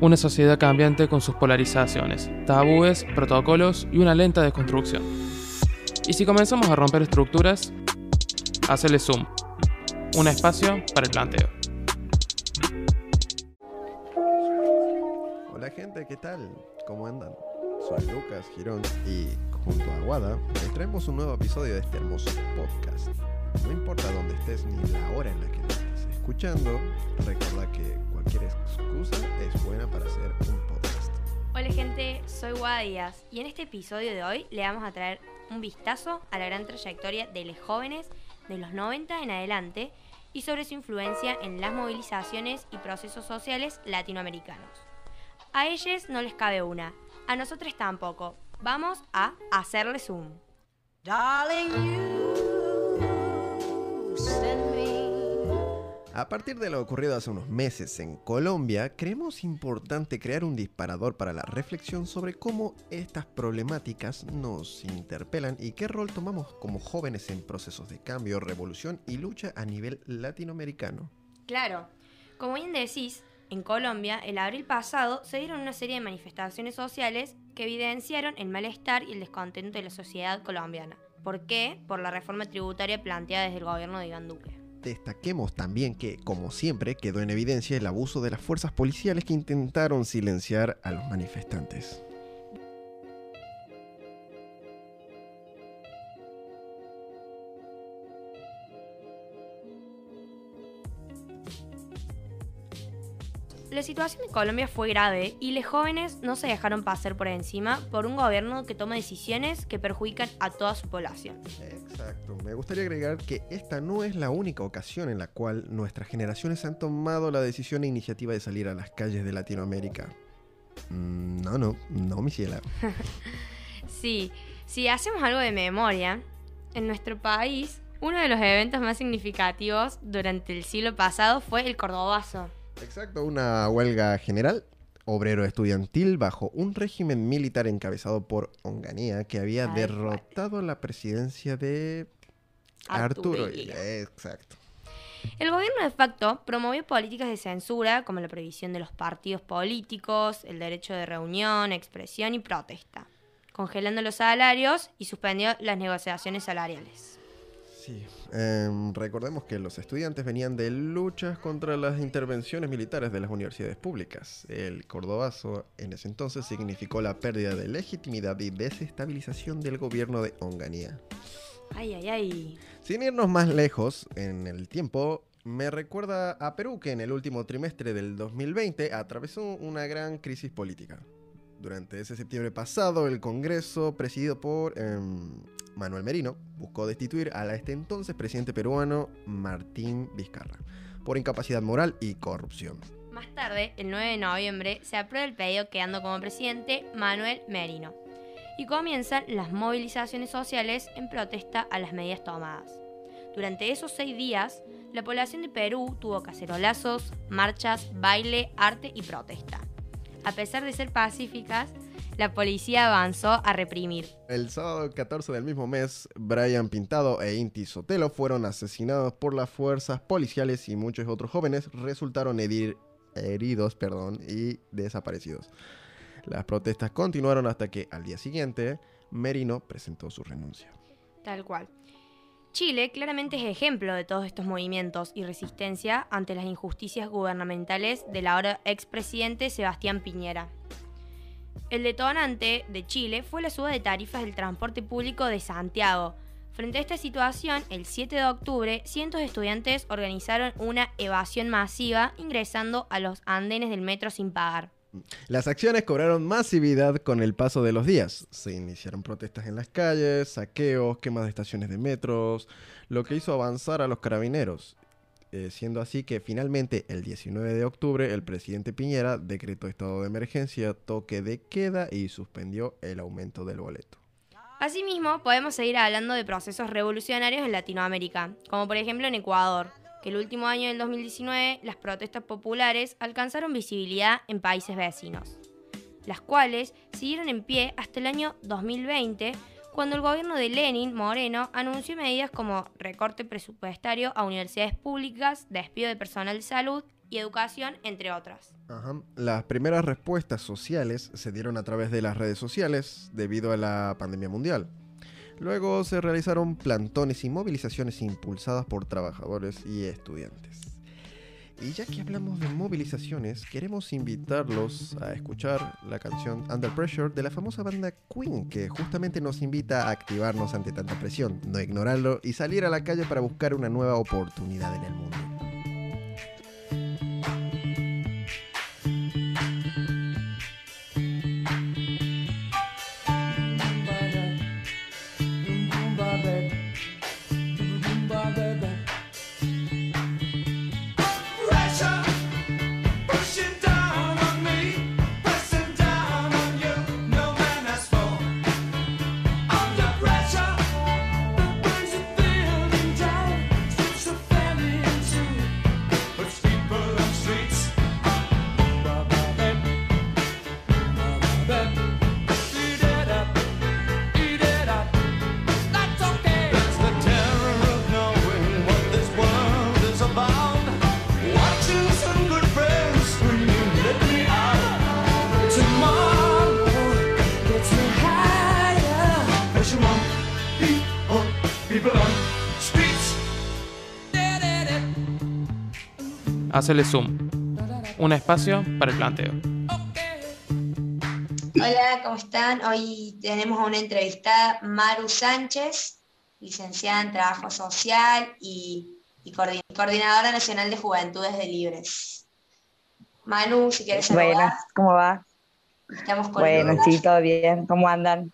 una sociedad cambiante con sus polarizaciones, tabúes, protocolos y una lenta desconstrucción. Y si comenzamos a romper estructuras, hacerle zoom, un espacio para el planteo. Hola gente, ¿qué tal? ¿Cómo andan? Soy Lucas Girón y junto a Aguada les traemos un nuevo episodio de este hermoso podcast. No importa dónde estés ni la hora en la que estés escuchando, recuerda que cualquier excusa es buena para hacer un podcast. Hola gente, soy Guada Díaz y en este episodio de hoy le vamos a traer un vistazo a la gran trayectoria de los jóvenes de los 90 en adelante y sobre su influencia en las movilizaciones y procesos sociales latinoamericanos. A ellos no les cabe una, a nosotros tampoco. Vamos a hacerle zoom. A partir de lo ocurrido hace unos meses en Colombia, creemos importante crear un disparador para la reflexión sobre cómo estas problemáticas nos interpelan y qué rol tomamos como jóvenes en procesos de cambio, revolución y lucha a nivel latinoamericano. Claro, como bien decís, en Colombia, el abril pasado se dieron una serie de manifestaciones sociales que evidenciaron el malestar y el descontento de la sociedad colombiana. ¿Por qué? Por la reforma tributaria planteada desde el gobierno de Iván Duque. Destaquemos también que, como siempre, quedó en evidencia el abuso de las fuerzas policiales que intentaron silenciar a los manifestantes. La situación en Colombia fue grave y los jóvenes no se dejaron pasar por encima por un gobierno que toma decisiones que perjudican a toda su población. Exacto. Me gustaría agregar que esta no es la única ocasión en la cual nuestras generaciones han tomado la decisión e iniciativa de salir a las calles de Latinoamérica. Mm, no, no, no, mi ciela. sí, si hacemos algo de memoria, en nuestro país, uno de los eventos más significativos durante el siglo pasado fue el Cordobazo. Exacto, una huelga general obrero estudiantil bajo un régimen militar encabezado por Onganía que había derrotado la presidencia de Arturo. Exacto. El gobierno de facto promovió políticas de censura como la prohibición de los partidos políticos, el derecho de reunión, expresión y protesta, congelando los salarios y suspendió las negociaciones salariales. Sí, em, recordemos que los estudiantes venían de luchas contra las intervenciones militares de las universidades públicas. El cordobazo en ese entonces significó la pérdida de legitimidad y desestabilización del gobierno de Onganía. Ay, ay, ay. Sin irnos más lejos en el tiempo, me recuerda a Perú que en el último trimestre del 2020 atravesó una gran crisis política. Durante ese septiembre pasado, el Congreso, presidido por em, Manuel Merino, buscó destituir a este entonces presidente peruano Martín Vizcarra por incapacidad moral y corrupción. Más tarde, el 9 de noviembre, se aprueba el pedido quedando como presidente Manuel Merino y comienzan las movilizaciones sociales en protesta a las medidas tomadas. Durante esos seis días, la población de Perú tuvo cacerolazos, marchas, baile, arte y protesta a pesar de ser pacíficas, la policía avanzó a reprimir. El sábado 14 del mismo mes, Brian Pintado e Inti Sotelo fueron asesinados por las fuerzas policiales y muchos otros jóvenes resultaron heridos perdón, y desaparecidos. Las protestas continuaron hasta que al día siguiente Merino presentó su renuncia. Tal cual. Chile claramente es ejemplo de todos estos movimientos y resistencia ante las injusticias gubernamentales del ahora expresidente Sebastián Piñera. El detonante de Chile fue la suba de tarifas del transporte público de Santiago. Frente a esta situación, el 7 de octubre, cientos de estudiantes organizaron una evasión masiva ingresando a los andenes del metro sin pagar. Las acciones cobraron masividad con el paso de los días. Se iniciaron protestas en las calles, saqueos, quemas de estaciones de metros, lo que hizo avanzar a los carabineros. Eh, siendo así que finalmente el 19 de octubre el presidente Piñera decretó estado de emergencia, toque de queda y suspendió el aumento del boleto. Asimismo, podemos seguir hablando de procesos revolucionarios en Latinoamérica, como por ejemplo en Ecuador, que el último año del 2019 las protestas populares alcanzaron visibilidad en países vecinos, las cuales siguieron en pie hasta el año 2020, cuando el gobierno de Lenin Moreno anunció medidas como recorte presupuestario a universidades públicas, despido de personal de salud y educación, entre otras. Las primeras respuestas sociales se dieron a través de las redes sociales debido a la pandemia mundial. Luego se realizaron plantones y movilizaciones impulsadas por trabajadores y estudiantes. Y ya que hablamos de movilizaciones, queremos invitarlos a escuchar la canción Under Pressure de la famosa banda Queen, que justamente nos invita a activarnos ante tanta presión, no ignorarlo y salir a la calle para buscar una nueva oportunidad en el mundo. Hacele zoom. Un espacio para el planteo. Hola, ¿cómo están? Hoy tenemos a una entrevistada, Maru Sánchez, licenciada en Trabajo Social y, coordinadora nacional de Juventudes de Libres. Manu, si quieres saludar. Buenas, ¿cómo va? Estamos con Bueno, sí, todo bien. ¿Cómo andan?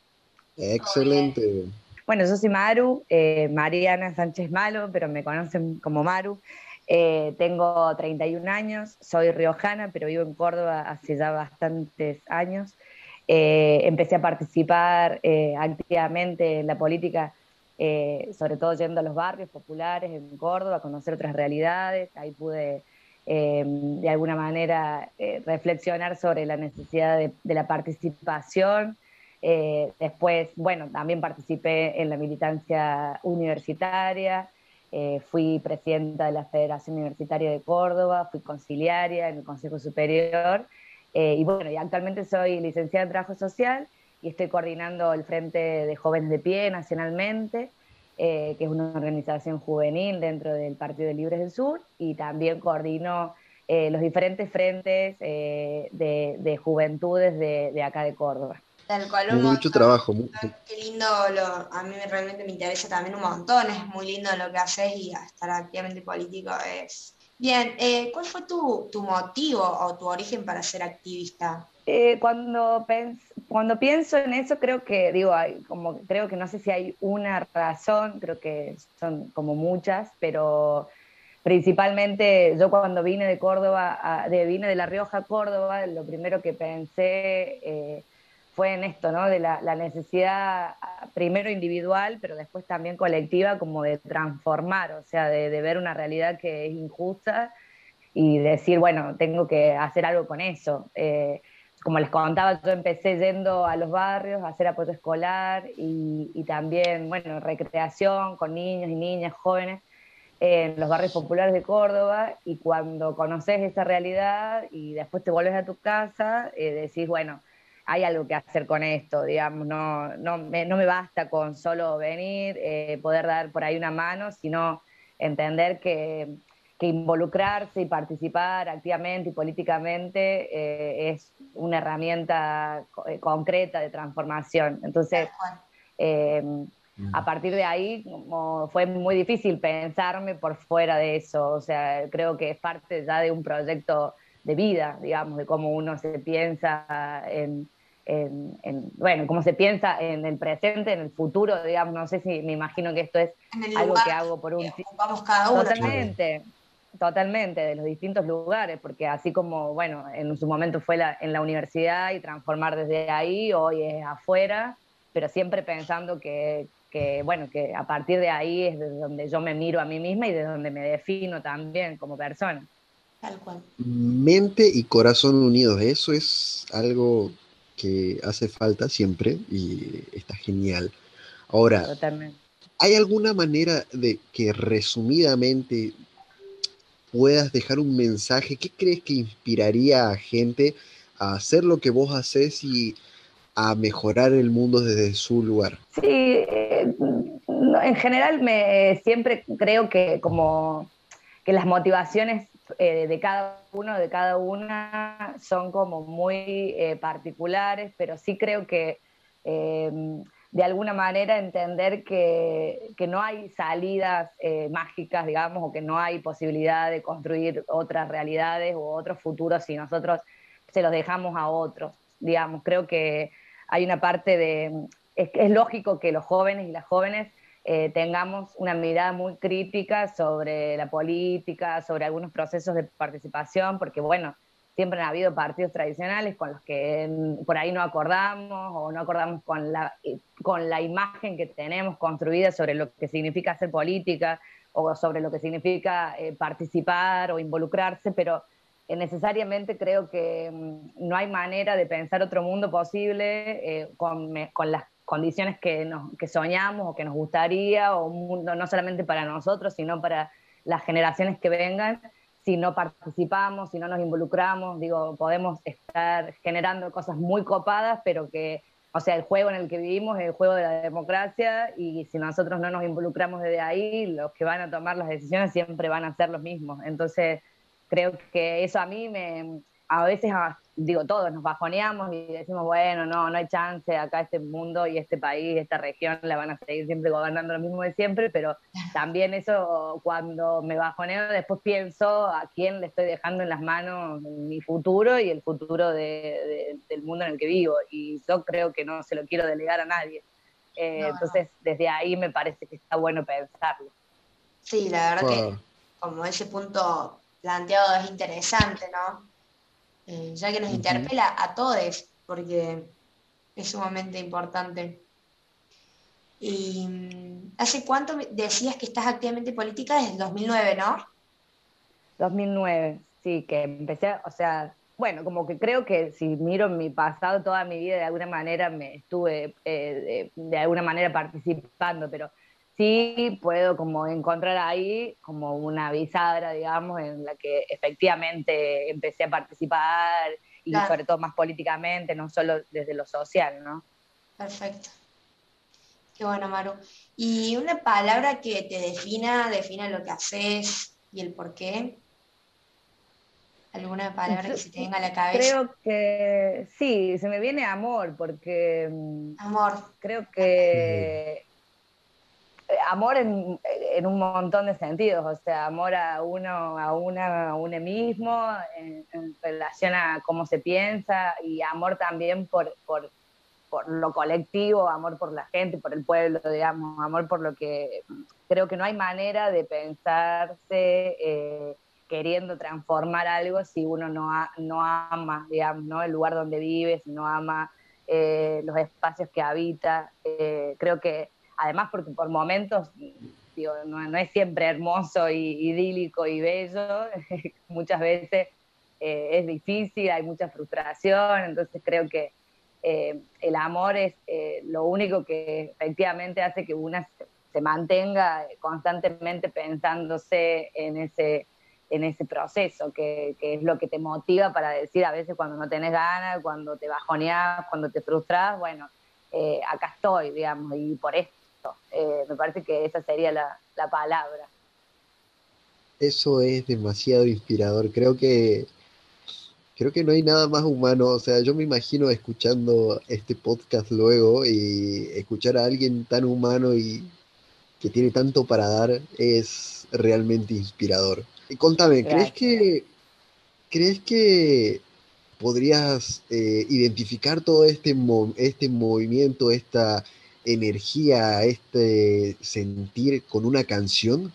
Excelente. Bueno, yo soy Maru, eh, Mariana Sánchez Malo, pero me conocen como Maru. Eh, tengo 31 años, soy riojana, pero vivo en Córdoba hace ya bastantes años. Eh, empecé a participar activamente en la política, sobre todo yendo a los barrios populares en Córdoba, a conocer otras realidades. Ahí pude, de alguna manera, reflexionar sobre la necesidad de, la participación eh, después, bueno, también participé en la militancia universitaria, eh, fui presidenta de la Federación Universitaria de Córdoba, fui conciliaria en el Consejo Superior eh, y bueno, y actualmente soy licenciada en Trabajo Social y estoy coordinando el Frente de Jóvenes de Pie nacionalmente, que es una organización juvenil dentro del Partido de Libres del Sur y también coordino los diferentes frentes de, juventudes de acá de Córdoba. Tal cual un mucho trabajo. Qué lindo, a mí realmente me interesa también un montón, es muy lindo lo que haces y estar activamente político es... Bien, eh, ¿cuál fue tu, motivo o tu origen para ser activista? Eh, cuando, cuando pienso en eso, creo que, digo, hay, como, creo que no sé si hay una razón, creo que son como muchas, pero principalmente yo cuando vine de Córdoba, de, vine de La Rioja a Córdoba, lo primero que pensé... Eh, fue en esto, ¿no? De la, necesidad ah, primero individual, pero después también colectiva, como de transformar, o sea, de, ver una realidad que es injusta y decir, bueno, tengo que hacer algo con eso. Eh, como les contaba, yo empecé yendo a los barrios a hacer apoyo escolar y, también, bueno, recreación con niños y niñas jóvenes en los barrios populares de Córdoba y cuando conoces esa realidad y después te vuelves a tu casa, eh, decís, bueno, hay algo que hacer con esto, digamos, no, no, me, no me basta con solo venir, eh, poder dar por ahí una mano, sino entender que, que involucrarse y participar activamente y políticamente eh, es una herramienta eh, concreta de transformación. Entonces, a partir de ahí como fue muy difícil pensarme por fuera de eso, o sea, creo que es parte ya de un proyecto de vida, digamos, de cómo uno se piensa en, en, bueno, cómo se piensa en el presente, en el futuro, digamos, no sé si me imagino que esto es algo que hago por un vamos cada uno. Totalmente, totalmente, de los distintos lugares, porque así como, bueno, en su momento fue la, en la universidad y transformar desde ahí, hoy es afuera, pero siempre pensando que, que, bueno, que a partir de ahí es de donde yo me miro a mí misma y de donde me defino también como persona. Tal cual. Mente y corazón unidos, eso es algo que hace falta siempre y está genial. Ahora, ¿hay alguna manera de que resumidamente puedas dejar un mensaje, ¿qué crees que inspiraría a gente a hacer lo que vos haces y a mejorar el mundo desde su lugar? Sí, eh, en general me siempre creo que como que las motivaciones eh, de cada uno, de cada una, son como muy eh, particulares, pero sí creo que de alguna manera entender que, que no hay salidas mágicas, digamos, o que no hay posibilidad de construir otras realidades o otros futuros si nosotros se los dejamos a otros, digamos. Creo que hay una parte de, es lógico que los jóvenes y las jóvenes eh, tengamos una mirada muy crítica sobre la política, sobre algunos procesos de participación, porque bueno, siempre han habido partidos tradicionales con los que por ahí no acordamos o no acordamos con la, con la imagen que tenemos construida sobre lo que significa hacer política o sobre lo que significa eh, participar o involucrarse, pero necesariamente creo que mm, no hay manera de pensar otro mundo posible eh, con, con, las condiciones que, nos, que soñamos o que nos gustaría, o un mundo no solamente para nosotros, sino para las generaciones que vengan, si no participamos, si no nos involucramos, digo, podemos estar generando cosas muy copadas, pero que, o sea, el juego en el que vivimos es el juego de la democracia y si nosotros no nos involucramos desde ahí, los que van a tomar las decisiones siempre van a ser los mismos. Entonces, creo que eso a mí me, a veces, digo, todos nos bajoneamos y decimos, bueno, no, no hay chance, acá este mundo y este país, esta región la van a seguir siempre gobernando lo mismo de siempre, pero también eso cuando me bajoneo después pienso a quién le estoy dejando en las manos mi futuro y el futuro de, del mundo en el que vivo, y yo creo que no se lo quiero delegar a nadie. Eh, entonces, desde ahí me parece que está bueno pensarlo. Sí, la verdad que como ese punto planteado es interesante, ¿no? Eh, ya que nos interpela a todos, porque es sumamente importante. ¿Y mm, hace cuánto decías que estás activamente política? Desde el 2009, ¿no? 2009, sí, que empecé, o sea, bueno, como que creo que si miro mi pasado, toda mi vida de alguna manera me estuve eh, de, alguna manera participando, pero sí puedo como encontrar ahí como una bisagra, digamos, en la que efectivamente empecé a participar y sobre todo más políticamente, no solo desde lo social, ¿no? Perfecto. Qué bueno, Maru. ¿Y una palabra que te defina, defina lo que haces y el por qué? ¿Alguna palabra que se te venga a la cabeza? Creo que sí, se me viene amor, porque... Mm, amor. Creo que amor en, un montón de sentidos, o sea, amor a uno, a una, a uno mismo, en, relación a cómo se piensa, y amor también por, por, lo colectivo, amor por la gente, por el pueblo, digamos, amor por lo que creo que no hay manera de pensarse eh, queriendo transformar algo si uno no, no ama, digamos, ¿no? el lugar donde vive, si no ama eh, los espacios que habita. Eh, creo que además porque por momentos no, es siempre hermoso y idílico y bello, muchas veces eh, es difícil, hay mucha frustración, entonces creo que eh, el amor es eh, lo único que efectivamente hace que una se mantenga constantemente pensándose en ese, en ese proceso, que, es lo que te motiva para decir a veces cuando no tenés ganas, cuando te bajoneás, cuando te frustras, bueno, acá estoy, digamos, y por esto eh, me parece que esa sería la, palabra. Eso es demasiado inspirador. Creo que creo que no hay nada más humano. O sea, yo me imagino escuchando este podcast luego y escuchar a alguien tan humano y que tiene tanto para dar es realmente inspirador. Y contame, ¿crees que crees que podrías eh, identificar todo este, este movimiento, esta energía, este sentir con una canción?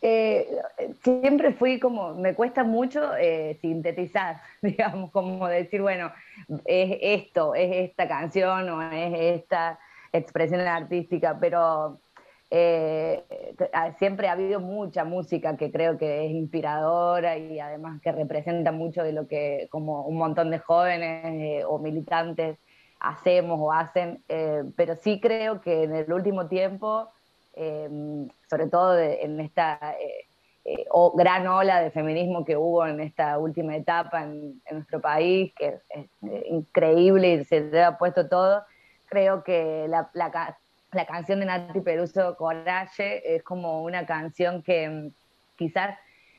Eh, siempre fui como, me cuesta mucho eh, sintetizar, digamos, como decir, bueno, es esto, es esta canción o es esta expresión artística, pero eh, siempre ha habido mucha música que creo que es inspiradora y además que representa mucho de lo que como un montón de jóvenes o militantes hacemos o hacen, eh, pero sí creo que en el último tiempo, eh, sobre todo en esta, eh, eh, o gran ola de feminismo que hubo en esta última etapa en, nuestro país, que es, increíble y se te ha puesto todo, creo que la, la, canción de Nati Peruso, Coraje, es como una canción que mm, quizás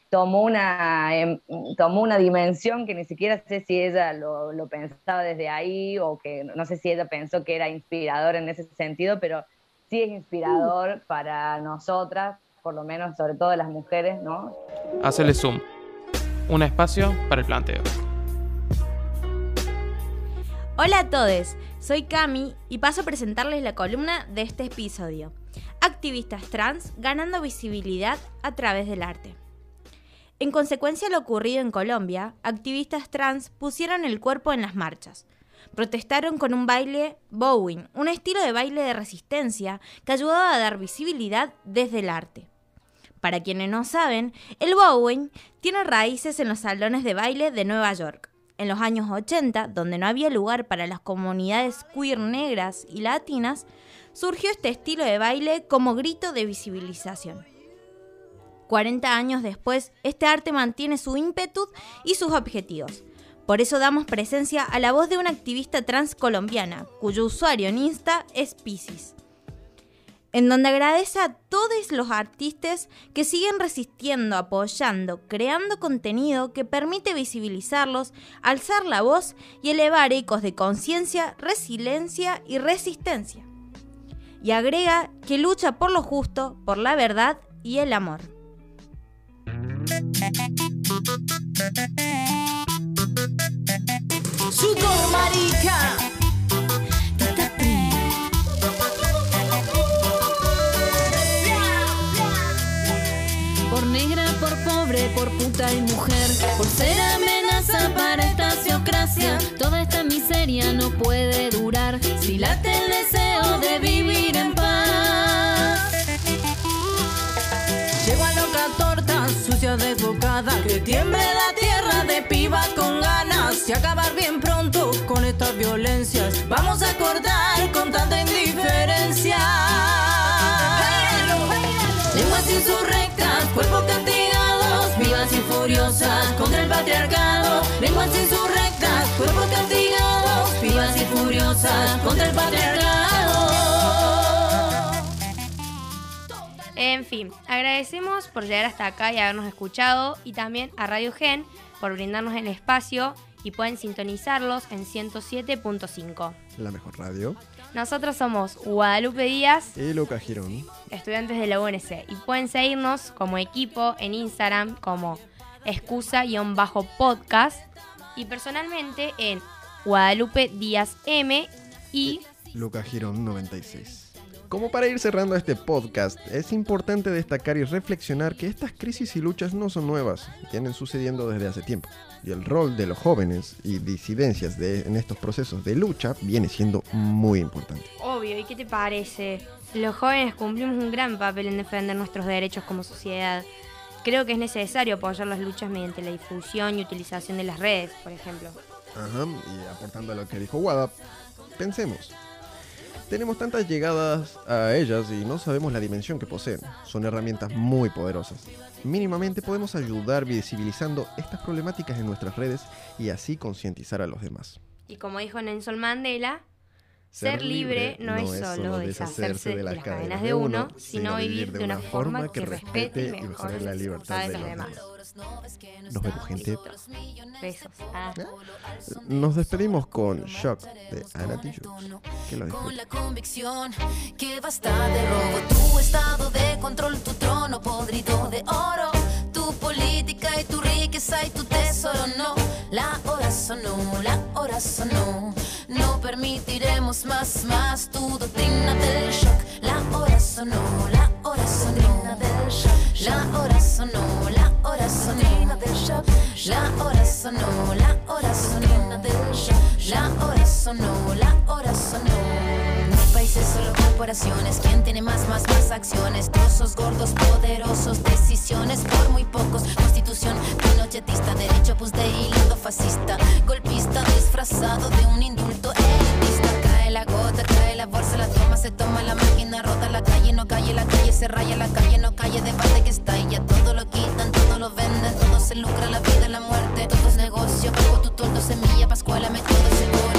tomó una, em, tomó una dimensión que ni siquiera sé si ella lo, lo, pensaba desde ahí o que no sé si ella pensó que era inspirador en ese sentido, pero sí es inspirador para nosotras por lo menos sobre todo las mujeres, ¿no? Hacele zoom. Un espacio para el planteo. Hola a todos, soy Cami y paso a presentarles la columna de este episodio. Activistas trans ganando visibilidad a través del arte. En consecuencia de lo ocurrido en Colombia, activistas trans pusieron el cuerpo en las marchas. Protestaron con un baile bowing, un estilo de baile de resistencia que ayudaba a dar visibilidad desde el arte. Para quienes no saben, el bowling tiene raíces en los salones de baile de Nueva York. En los años 80, donde no había lugar para las comunidades queer negras y latinas, surgió este estilo de baile como grito de visibilización. 40 años después, este arte mantiene su ímpetu y sus objetivos. Por eso damos presencia a la voz de una activista trans colombiana, cuyo usuario en Insta es Pisces en donde agradece a todos los artistas que siguen resistiendo, apoyando, creando contenido que permite visibilizarlos, alzar la voz y elevar ecos de conciencia, resiliencia y resistencia. Y agrega que lucha por lo justo, por la verdad y el amor. Marica. por puta y mujer, por ser amenaza para esta teocracia. Toda esta miseria no puede durar si late el deseo de vivir en paz. Sucia desbocada, que tiemble la tierra de piba con ganas y acabar bien pronto con estas violencias. Vamos a cortar con tanta indiferencia. Lenguas insurrectas, cuerpo castigado vivas y furiosas contra el patriarcado, lenguas insurrectas, cuerpos castigados, vivas y furiosas contra el patriarcado. En fin, agradecemos por llegar hasta acá y habernos escuchado y también a Radio Gen por brindarnos el espacio y pueden sintonizarlos en 107.5. La mejor radio. Nosotros somos Guadalupe Díaz y Lucas Girón, estudiantes de la UNC, y pueden seguirnos como equipo en Instagram como excusa-podcast y personalmente en Guadalupe Díaz M y Lucas Girón 96. Como para ir cerrando este podcast, es importante destacar y reflexionar que estas crisis y luchas no son nuevas, vienen sucediendo desde hace tiempo. Y el rol de los jóvenes y disidencias en estos procesos de lucha viene siendo muy importante. Obvio, ¿y qué te parece? Los jóvenes cumplimos un gran papel en defender nuestros derechos como sociedad. Creo que es necesario apoyar las luchas mediante la difusión y utilización de las redes, por ejemplo. Ajá, y aportando a lo que dijo Wada, pensemos, tenemos tantas llegadas a ellas y no sabemos la dimensión que poseen. Son herramientas muy poderosas. Mínimamente podemos ayudar visibilizando estas problemáticas en nuestras redes y así concientizar a los demás. Y como dijo Nelson Mandela, ser libre no, es solo deshacerse de las cadenas de uno, sino vivir de una forma que respete y mejore la libertad de los demás. Nos vemos, gente. Besos. Ah. Nos despedimos con Shock de Ana Que lo Con la convicción que basta de robo. Tu estado de control, tu trono podrido de oro. Tu política y tu riqueza y tu tesoro. No, la hora sonó, la hora sonó. No permitiremos más, más tu doctrina del shock. La hora sonó, la hora sonó. La hora sonó, la hora sonó del shock. La hora sonó, la hora sonó del shock. La hora sonó, la hora sonó. Mi países solo ¿Quién tiene más, más, más acciones? Trozos gordos, poderosos, decisiones por muy pocos. Constitución pinochetista, derecho pues de hilando fascista. Golpista disfrazado de un indulto elitista. Cae la gota, cae la bolsa, la toma, se toma la máquina, rota la calle, no calle, la calle se raya, la calle no calle, debate que está ya Todo lo quitan, todo lo venden, todo se lucra, la vida, la muerte. Todo es negocio, bajo tu toldo, semilla, pascuala, me todo se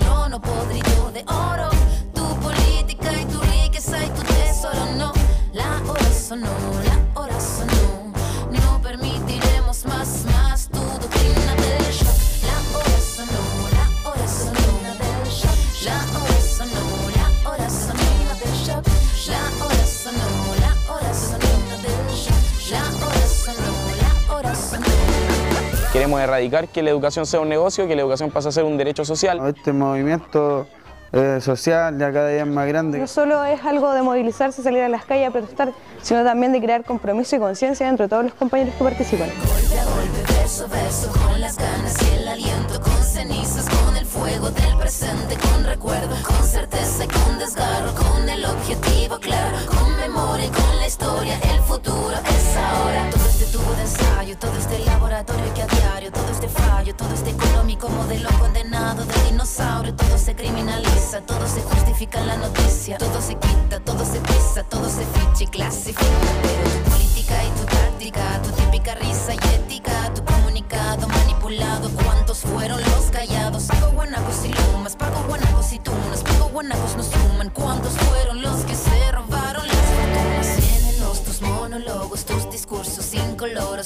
erradicar que la educación sea un negocio, que la educación pase a ser un derecho social. Este movimiento eh, social ya cada día es más grande. No solo es algo de movilizarse, salir a las calles a protestar, sino también de crear compromiso y conciencia entre todos los compañeros que participan. Golpe a golpe, verso a verso, con las ganas y el aliento, con cenizas, con el fuego del presente, con recuerdo, la noticia, todo se quita, todo se pisa, todo se ficha y clasifica,